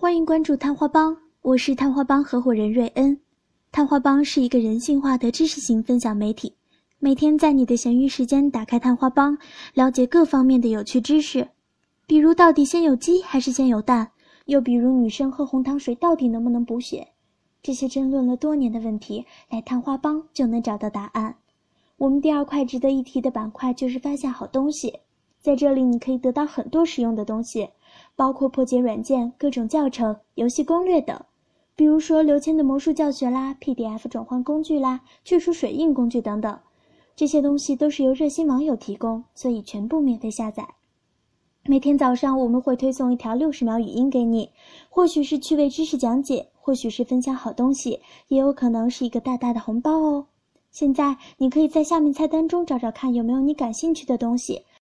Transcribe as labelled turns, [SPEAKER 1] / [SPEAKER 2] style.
[SPEAKER 1] 欢迎关注探花帮，我是探花帮合伙人瑞恩。探花帮是一个人性化的知识型分享媒体，每天在你的闲余时间打开探花帮，了解各方面的有趣知识，比如到底先有鸡还是先有蛋，又比如女生喝红糖水到底能不能补血，这些争论了多年的问题，来探花帮就能找到答案。我们第二块值得一提的板块就是发现好东西，在这里你可以得到很多实用的东西。包括破解软件、各种教程、游戏攻略等，比如说刘谦的魔术教学啦、PDF 转换工具啦、去除水印工具等等，这些东西都是由热心网友提供，所以全部免费下载。每天早上我们会推送一条六十秒语音给你，或许是趣味知识讲解，或许是分享好东西，也有可能是一个大大的红包哦。现在你可以在下面菜单中找找看有没有你感兴趣的东西。